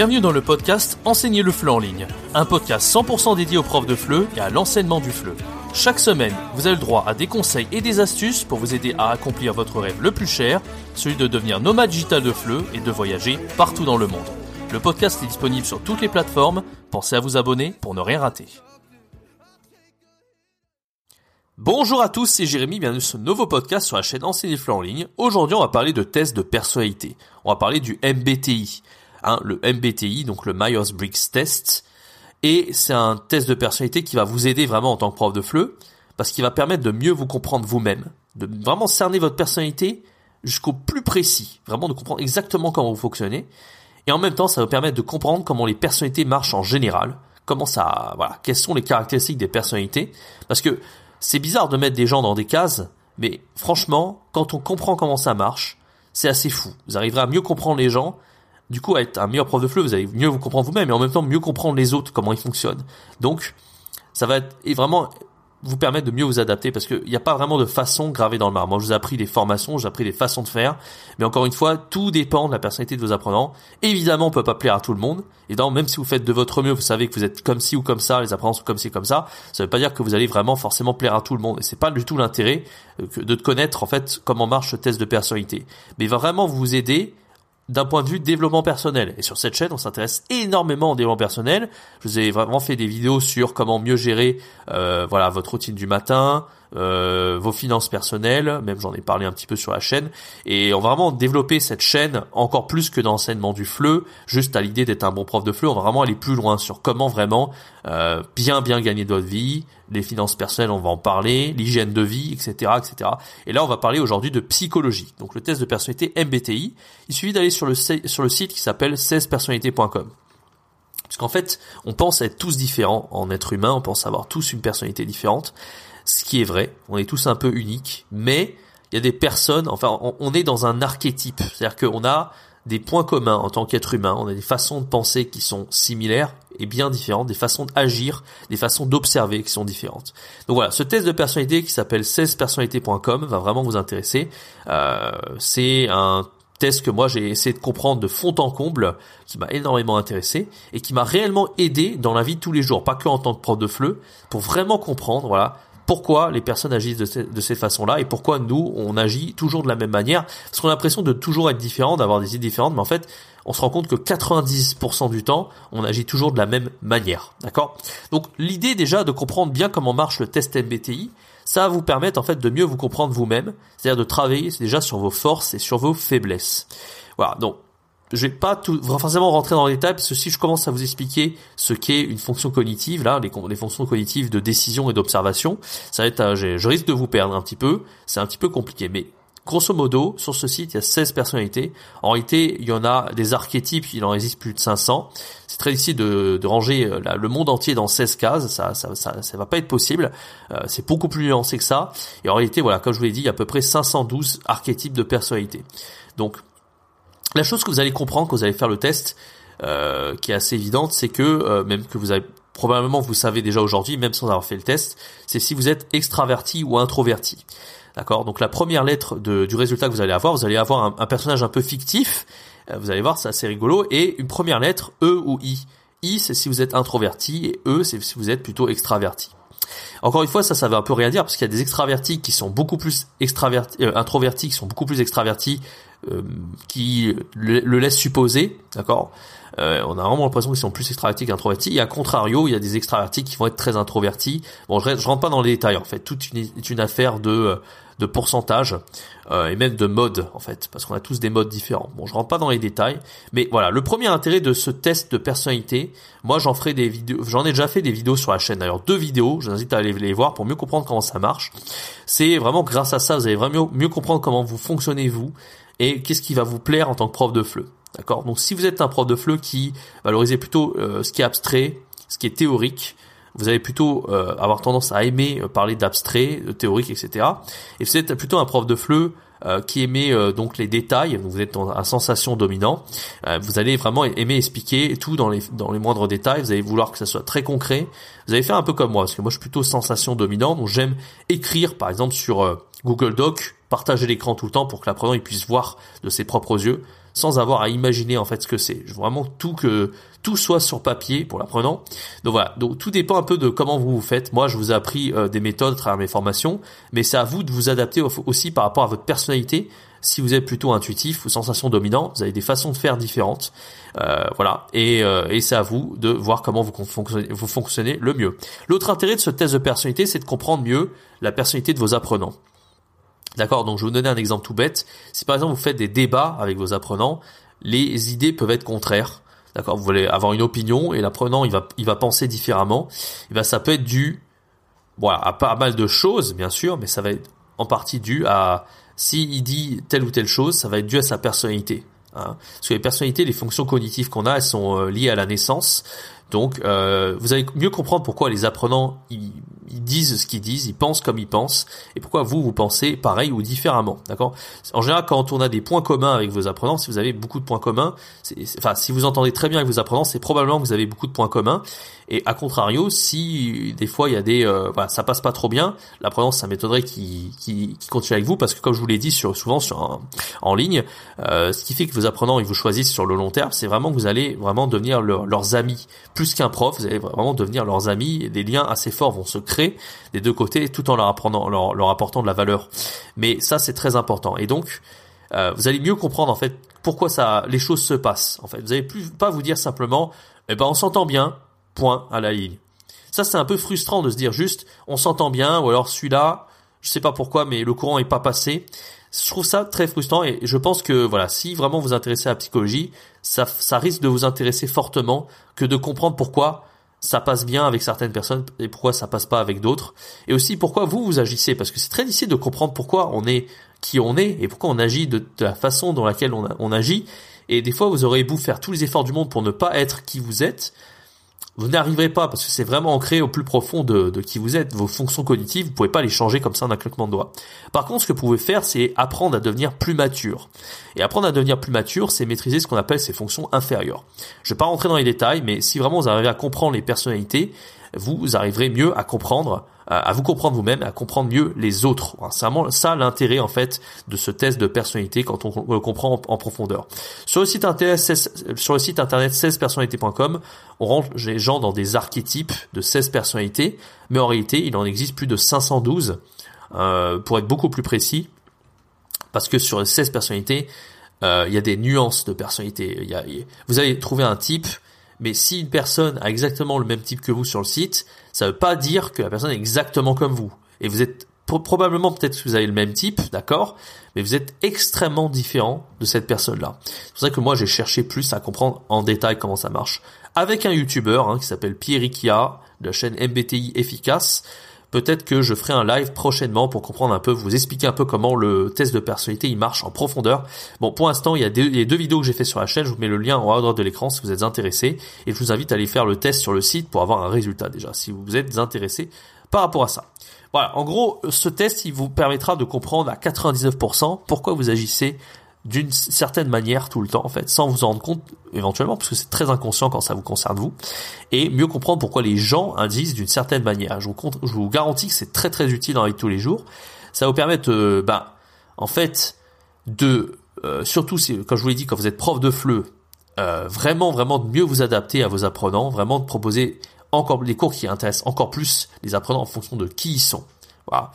Bienvenue dans le podcast Enseigner le FLE en ligne, un podcast 100% dédié aux profs de FLE et à l'enseignement du FLE. Chaque semaine, vous avez le droit à des conseils et des astuces pour vous aider à accomplir votre rêve le plus cher, celui de devenir nomade digital de FLE et de voyager partout dans le monde. Le podcast est disponible sur toutes les plateformes, pensez à vous abonner pour ne rien rater. Bonjour à tous, c'est Jérémy, bienvenue sur ce nouveau podcast sur la chaîne Enseigner le FLE en ligne. Aujourd'hui, on va parler de tests de personnalité. On va parler du MBTI. Hein, le MBTI, donc le Myers-Briggs Test. Et c'est un test de personnalité qui va vous aider vraiment en tant que prof de FLE, parce qu'il va permettre de mieux vous comprendre vous-même, de vraiment cerner votre personnalité jusqu'au plus précis, vraiment de comprendre exactement comment vous fonctionnez. Et en même temps, ça va permettre de comprendre comment les personnalités marchent en général, comment ça, voilà, quelles sont les caractéristiques des personnalités. Parce que c'est bizarre de mettre des gens dans des cases, mais franchement, quand on comprend comment ça marche, c'est assez fou. Vous arriverez à mieux comprendre les gens du coup, être un meilleur prof de FLE, vous allez mieux vous comprendre vous-même et en même temps mieux comprendre les autres, comment ils fonctionnent. Donc, ça va être, et vraiment vous permettre de mieux vous adapter parce qu'il n'y a pas vraiment de façon gravée dans le marbre. Moi, je vous ai appris des formations, j'ai appris des façons de faire, mais encore une fois, tout dépend de la personnalité de vos apprenants. Évidemment, on peut pas plaire à tout le monde. Et donc, même si vous faites de votre mieux, vous savez que vous êtes comme ci ou comme ça, les apprenants sont comme ci comme ça, ça veut pas dire que vous allez vraiment forcément plaire à tout le monde. Et c'est pas du tout l'intérêt euh, de connaître en fait comment marche ce test de personnalité. Mais il va vraiment vous aider d'un point de vue développement personnel. Et sur cette chaîne, on s'intéresse énormément au développement personnel. Je vous ai vraiment fait des vidéos sur comment mieux gérer euh, voilà votre routine du matin, euh, vos finances personnelles, même j'en ai parlé un petit peu sur la chaîne. Et on va vraiment développer cette chaîne encore plus que dans l'enseignement du FLE, juste à l'idée d'être un bon prof de FLE. On va vraiment aller plus loin sur comment vraiment euh, bien bien gagner de votre vie, les finances personnelles, on va en parler, l'hygiène de vie, etc., etc. Et là, on va parler aujourd'hui de psychologie. Donc le test de personnalité MBTI. Il suffit d'aller sur le sur le site qui s'appelle 16personnalité.com. Parce qu'en fait, on pense être tous différents en être humain, on pense avoir tous une personnalité différente ce qui est vrai, on est tous un peu uniques, mais il y a des personnes, enfin on, est dans un archétype, c'est-à-dire qu'on a des points communs en tant qu'être humain, on a des façons de penser qui sont similaires et bien différentes, des façons d'agir, des façons d'observer qui sont différentes. Donc voilà, ce test de personnalité qui s'appelle 16personnalité.com va vraiment vous intéresser. Euh, c'est un test que moi j'ai essayé de comprendre de fond en comble, qui m'a énormément intéressé et qui m'a réellement aidé dans la vie de tous les jours, pas que en tant que prof de FLE, pour vraiment comprendre, voilà, pourquoi les personnes agissent de, cette façon-là et pourquoi nous, on agit toujours de la même manière. Parce qu'on a l'impression de toujours être différent, d'avoir des idées différentes, mais en fait, on se rend compte que 90% du temps, on agit toujours de la même manière. D'accord? Donc l'idée déjà de comprendre bien comment marche le test MBTI, ça va vous permettre en fait de mieux vous comprendre vous-même, c'est-à-dire de travailler déjà sur vos forces et sur vos faiblesses. Voilà, donc je vais pas tout, forcément rentrer dans les détails parce que si je commence à vous expliquer ce qu'est une fonction cognitive, là, les, fonctions cognitives de décision et d'observation, ça va être, je, risque de vous perdre un petit peu. C'est un petit peu compliqué, mais grosso modo, sur ce site, il y a 16 personnalités. En réalité, il y en a des archétypes, il en existe plus de 500. C'est très difficile de, de ranger euh, le monde entier dans 16 cases, ça, ça, ça, ça va pas être possible. Euh, c'est beaucoup plus nuancé que ça. Et en réalité, voilà, comme je vous l'ai dit, il y a à peu près 512 archétypes de personnalités. Donc, la chose que vous allez comprendre quand vous allez faire le test, euh, qui est assez évidente, c'est que euh, même que vous avez probablement vous savez déjà aujourd'hui, même sans avoir fait le test, c'est si vous êtes extraverti ou introverti. D'accord? Donc la première lettre du résultat que vous allez avoir, vous allez avoir un, personnage un peu fictif. Euh, vous allez voir, c'est assez rigolo. Et une première lettre, E ou I. I, c'est si vous êtes introverti et E, c'est si vous êtes plutôt extraverti. Encore une fois, ça, ça veut un peu rien dire parce qu'il y a des extravertis qui sont beaucoup plus extravertis, introvertis qui sont beaucoup plus extravertis euh, qui le, laisse supposer, d'accord? Euh, on a vraiment l'impression qu'ils sont plus extravertis qu'introvertis. Et à contrario, il y a des extravertis qui vont être très introvertis. Bon, je, je rentre pas dans les détails en fait. Tout est une affaire de de pourcentage euh, et même de mode en fait, parce qu'on a tous des modes différents. Bon, je rentre pas dans les détails, mais voilà, le premier intérêt de ce test de personnalité, moi j'en ferai des vidéos, j'en ai déjà fait des vidéos sur la chaîne. D'ailleurs, deux vidéos, je vous invite à aller les voir pour mieux comprendre comment ça marche. C'est vraiment grâce à ça, vous allez vraiment mieux comprendre comment vous fonctionnez vous et qu'est-ce qui va vous plaire en tant que prof de FLE. D'accord Donc si vous êtes un prof de FLE qui valorisez plutôt euh, ce qui est abstrait, ce qui est théorique, vous allez plutôt euh, avoir tendance à aimer euh, parler d'abstrait, de théorique, etc. Et vous êtes plutôt un prof de FLE qui aimait donc les détails, vous êtes un sensation dominant, vous allez vraiment aimer expliquer tout dans les dans les moindres détails, vous allez vouloir que ça soit très concret. Vous allez faire un peu comme moi, parce que moi je suis plutôt sensation dominant, donc j'aime écrire par exemple sur Google Doc, partager l'écran tout le temps pour que l'apprenant il puisse voir de ses propres yeux sans avoir à imaginer en fait ce que c'est. Je veux vraiment tout que tout soit sur papier pour l'apprenant. Donc voilà, donc tout dépend un peu de comment vous vous faites. Moi, je vous ai appris euh, des méthodes à travers mes formations, mais c'est à vous de vous adapter aussi par rapport à votre personnalité. Si vous êtes plutôt intuitif ou sensation dominant, vous avez des façons de faire différentes. Euh, voilà, et, euh, et c'est à vous de voir comment vous fonctionnez, vous fonctionnez le mieux. L'autre intérêt de ce test de personnalité, c'est de comprendre mieux la personnalité de vos apprenants. D'accord Donc je vais vous donner un exemple tout bête. Si par exemple vous faites des débats avec vos apprenants, les idées peuvent être contraires. D'accord Vous voulez avoir une opinion et l'apprenant il va il va penser différemment. Et ben ça peut être dû voilà, à pas mal de choses bien sûr, mais ça va être en partie dû à si il dit telle ou telle chose, ça va être dû à sa personnalité. Hein. Parce que les personnalités, les fonctions cognitives qu'on a, elles sont euh, liées à la naissance. Donc, euh, vous allez mieux comprendre pourquoi les apprenants ils, ils disent ce qu'ils disent, ils pensent comme ils pensent, et pourquoi vous vous pensez pareil ou différemment, d'accord? En général, quand on a des points communs avec vos apprenants, si vous avez beaucoup de points communs, enfin si vous entendez très bien avec vos apprenants, c'est probablement que vous avez beaucoup de points communs. Et à contrario, si des fois il y a des, euh, voilà, ça passe pas trop bien, l'apprenant, ça m'étonnerait qu'il qu continue avec vous, parce que comme je vous l'ai dit sur, souvent sur en ligne, euh, ce qui fait que vos apprenants ils vous choisissent sur le long terme, c'est vraiment que vous allez vraiment devenir leurs amis plus qu'un prof, vous allez vraiment devenir leurs amis, des liens assez forts vont se créer des deux côtés, tout en leur, apprenant, leur, apportant de la valeur. Mais ça, c'est très important. Et donc, euh, vous allez mieux comprendre en fait pourquoi ça, les choses se passent. En fait, vous allez plus pas vous dire simplement, eh ben on s'entend bien, à la ligne. Ça, c'est un peu frustrant de se dire juste, on s'entend bien, ou alors celui-là, je sais pas pourquoi, mais le courant est pas passé. Je trouve ça très frustrant et je pense que voilà, si vraiment vous intéressez à la psychologie, ça, ça risque de vous intéresser fortement que de comprendre pourquoi ça passe bien avec certaines personnes et pourquoi ça passe pas avec d'autres. Et aussi pourquoi vous vous agissez, parce que c'est très difficile de comprendre pourquoi on est qui on est et pourquoi on agit de, la façon dans laquelle on, on agit. Et des fois, vous aurez beau faire tous les efforts du monde pour ne pas être qui vous êtes, vous n'arriverez pas parce que c'est vraiment ancré au plus profond de, qui vous êtes. Vos fonctions cognitives, vous pouvez pas les changer comme ça en un claquement de doigts. Par contre, ce que vous pouvez faire, c'est apprendre à devenir plus mature. Et apprendre à devenir plus mature, c'est maîtriser ce qu'on appelle ses fonctions inférieures. Je vais pas rentrer dans les détails, mais si vraiment vous arrivez à comprendre les personnalités, vous arriverez mieux à comprendre, à vous comprendre vous-même, à comprendre mieux les autres. C'est vraiment ça l'intérêt en fait de ce test de personnalité quand on le comprend en, profondeur. Sur le site internet, sur le site internet 16personnalités.com, on rentre les gens dans des archétypes de 16 personnalités, mais en réalité, il en existe plus de 512 euh, pour être beaucoup plus précis, parce que sur les 16 personnalités, euh, il y a des nuances de personnalité. Vous allez trouver un type mais si une personne a exactement le même type que vous sur le site, ça ne veut pas dire que la personne est exactement comme vous. Et vous êtes probablement peut-être que vous avez le même type, d'accord, mais vous êtes extrêmement différent de cette personne-là. C'est pour ça que moi j'ai cherché plus à comprendre en détail comment ça marche. Avec un YouTuber hein, qui s'appelle Pierrikia de la chaîne MBTI Efficace, Peut-être que je ferai un live prochainement pour comprendre un peu, vous expliquer un peu comment le test de personnalité il marche en profondeur. Bon, pour l'instant, il y a deux, deux vidéos que j'ai fait sur la chaîne. Je vous mets le lien en haut à droite de l'écran si vous êtes intéressé. Et je vous invite à aller faire le test sur le site pour avoir un résultat déjà, si vous êtes intéressé par rapport à ça. Voilà, en gros, ce test, il vous permettra de comprendre à 99% pourquoi vous agissez d'une certaine manière tout le temps en fait, sans vous en rendre compte éventuellement, parce que c'est très inconscient quand ça vous concerne vous, et mieux comprendre pourquoi les gens agissent d'une certaine manière. Je vous, je vous garantis que c'est très très utile dans la vie de tous les jours. Ça va vous permettre, euh, bah, en fait, de, euh, surtout si, comme je vous l'ai dit, quand vous êtes prof de FLE, euh, vraiment vraiment de mieux vous adapter à vos apprenants, vraiment de proposer encore des cours qui intéressent encore plus les apprenants en fonction de qui ils sont. Voilà.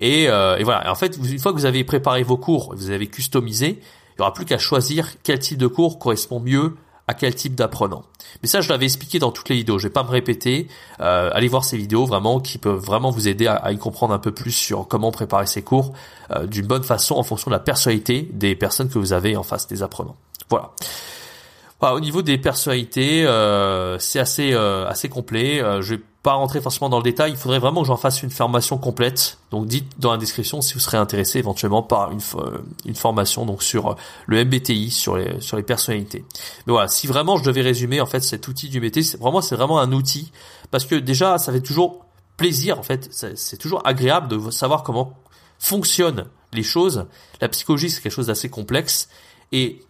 Et, euh, voilà. en fait, une fois que vous avez préparé vos cours, vous avez customisé, il n'y aura plus qu'à choisir quel type de cours correspond mieux à quel type d'apprenant. Mais ça, je l'avais expliqué dans toutes les vidéos. Je vais pas me répéter. Euh, allez voir ces vidéos vraiment qui peuvent vraiment vous aider à, y comprendre un peu plus sur comment préparer ces cours euh, d'une bonne façon en fonction de la personnalité des personnes que vous avez en face des apprenants. Voilà. Voilà au niveau des personnalités, euh, c'est assez euh, assez complet. je vais pas rentrer forcément dans le détail, il faudrait vraiment que j'en fasse une formation complète. Donc dites dans la description si vous serez intéressé éventuellement par une, une formation donc sur euh, le MBTI, sur les sur les personnalités. Mais voilà, si vraiment je devais résumer en fait cet outil du MBTI, c'est vraiment c'est vraiment un outil parce que déjà ça fait toujours plaisir en fait, c'est toujours agréable de savoir comment fonctionnent les choses. La psychologie c'est quelque chose d'assez complexe et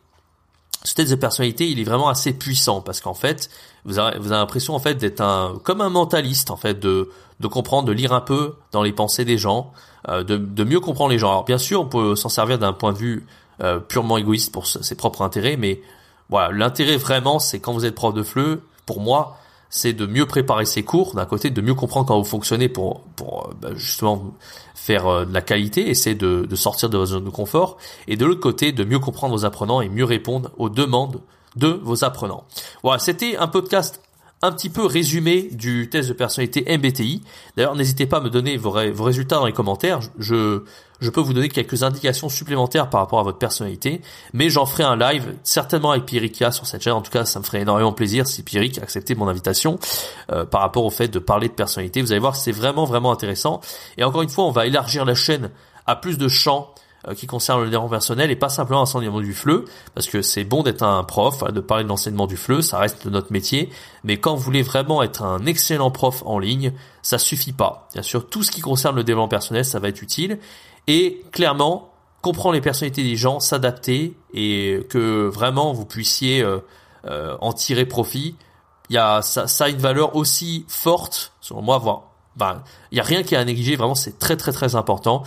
ce test de personnalité, il est vraiment assez puissant parce qu'en fait, vous avez, vous avez l'impression en fait d'être un comme un mentaliste en fait de comprendre, de lire un peu dans les pensées des gens, euh, de, mieux comprendre les gens. Alors bien sûr, on peut s'en servir d'un point de vue euh, purement égoïste pour ses propres intérêts, mais voilà, l'intérêt vraiment, c'est quand vous êtes prof de FLE, pour moi, c'est de mieux préparer ses cours, d'un côté, de mieux comprendre comment vous fonctionnez pour, pour bah, justement faire de la qualité, essayer de, de sortir de votre zone de confort, et de l'autre côté, de mieux comprendre vos apprenants et mieux répondre aux demandes de vos apprenants. Voilà, c'était un podcast un petit peu résumé du test de personnalité MBTI. D'ailleurs, n'hésitez pas à me donner vos, résultats dans les commentaires. Je, je peux vous donner quelques indications supplémentaires par rapport à votre personnalité, mais j'en ferai un live certainement avec Pierrikia sur cette chaîne. En tout cas, ça me ferait énormément plaisir si Pierrick acceptait mon invitation euh, par rapport au fait de parler de personnalité. Vous allez voir, c'est vraiment vraiment intéressant. Et encore une fois, on va élargir la chaîne à plus de champs euh, qui concerne le développement personnel et pas simplement l'enseignement du FLE, parce que c'est bon d'être un prof, de parler de l'enseignement du FLE, ça reste notre métier, mais quand vous voulez vraiment être un excellent prof en ligne, ça suffit pas. Bien sûr, tout ce qui concerne le développement personnel, ça va être utile, et clairement, comprendre les personnalités des gens, s'adapter, et que vraiment vous puissiez euh, euh, en tirer profit, il y a ça, a une valeur aussi forte, selon moi, voir ben, il y a rien qui est à négliger, vraiment c'est très très très important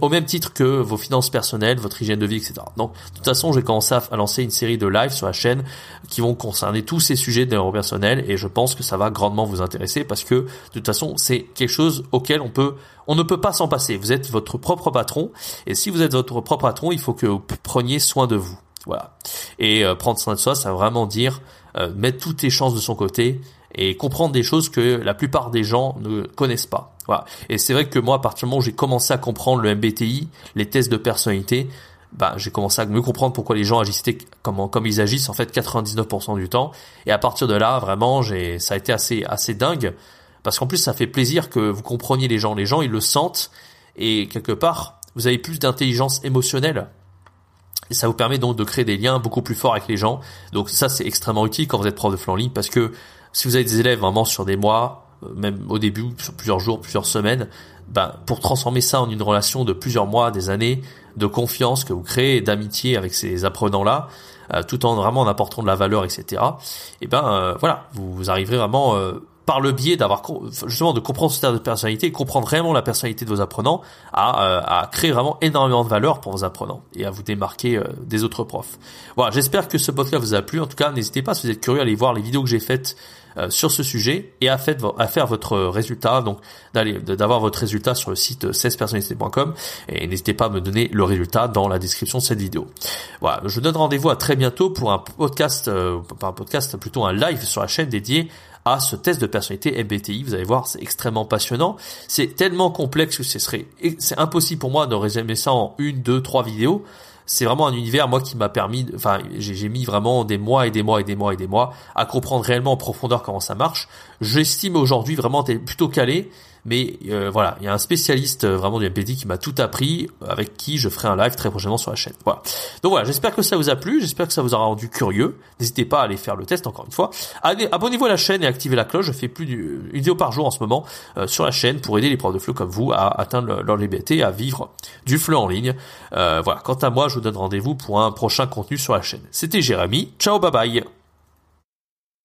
au même titre que vos finances personnelles, votre hygiène de vie, etc. Donc, de toute façon, j'ai commencé à, lancer une série de lives sur la chaîne qui vont concerner tous ces sujets de personnel et je pense que ça va grandement vous intéresser parce que, de toute façon, c'est quelque chose auquel on peut, on ne peut pas s'en passer. Vous êtes votre propre patron et si vous êtes votre propre patron, il faut que vous preniez soin de vous. Voilà. Et euh, prendre soin de soi, ça veut vraiment dire euh, mettre toutes les chances de son côté et comprendre des choses que la plupart des gens ne connaissent pas. Voilà. Et c'est vrai que moi, à partir du moment où j'ai commencé à comprendre le MBTI, les tests de personnalité, bah, j'ai commencé à mieux comprendre pourquoi les gens agissaient comment, comme ils agissent en fait 99% du temps. Et à partir de là, vraiment, j'ai, ça a été assez, assez dingue. Parce qu'en plus, ça fait plaisir que vous compreniez les gens. Les gens, ils le sentent. Et quelque part, vous avez plus d'intelligence émotionnelle. Et ça vous permet donc de créer des liens beaucoup plus forts avec les gens. Donc ça, c'est extrêmement utile quand vous êtes prof de flanc ligne parce que si vous avez des élèves vraiment sur des mois, même au début, sur plusieurs jours, plusieurs semaines, ben, pour transformer ça en une relation de plusieurs mois, des années, de confiance que vous créez, d'amitié avec ces apprenants-là, euh, tout en vraiment en apportant de la valeur, etc. Et ben euh, voilà, vous, arriverez vraiment par le biais d'avoir justement de comprendre ce stade de personnalité, comprendre vraiment la personnalité de vos apprenants, à, à, créer vraiment énormément de valeur pour vos apprenants et à vous démarquer des autres profs. Voilà, j'espère que ce podcast vous a plu. En tout cas, n'hésitez pas si vous êtes curieux à aller voir les vidéos que j'ai faites euh, sur ce sujet et à faire votre résultat, donc d'aller d'avoir votre résultat sur le site 16personnalités.com et n'hésitez pas à me donner le résultat dans la description de cette vidéo. Voilà, je vous donne rendez-vous à très bientôt pour un podcast, euh, pas un podcast, plutôt un live sur la chaîne dédié à ce test de personnalité MBTI. Vous allez voir, c'est extrêmement passionnant. C'est tellement complexe que ce serait, c'est impossible pour moi de résumer ça en une, deux, trois vidéos c'est vraiment un univers moi qui m'a permis, enfin j'ai mis vraiment des mois et des mois et des mois et des mois à comprendre réellement en profondeur comment ça marche. J'estime aujourd'hui vraiment plutôt calé mais euh, voilà, il y a un spécialiste euh, vraiment du MPD qui m'a tout appris, avec qui je ferai un live très prochainement sur la chaîne. Voilà. Donc voilà, j'espère que ça vous a plu, j'espère que ça vous aura rendu curieux. N'hésitez pas à aller faire le test encore une fois. Abonnez-vous à la chaîne et activez la cloche. Je fais plus d'une vidéo par jour en ce moment euh, sur la chaîne pour aider les profs de FLE comme vous à atteindre leur liberté, à vivre du FLE en ligne. voilà. Quant à moi, je vous donne rendez-vous pour un prochain contenu sur la chaîne. C'était Jérémy. Ciao, bye bye.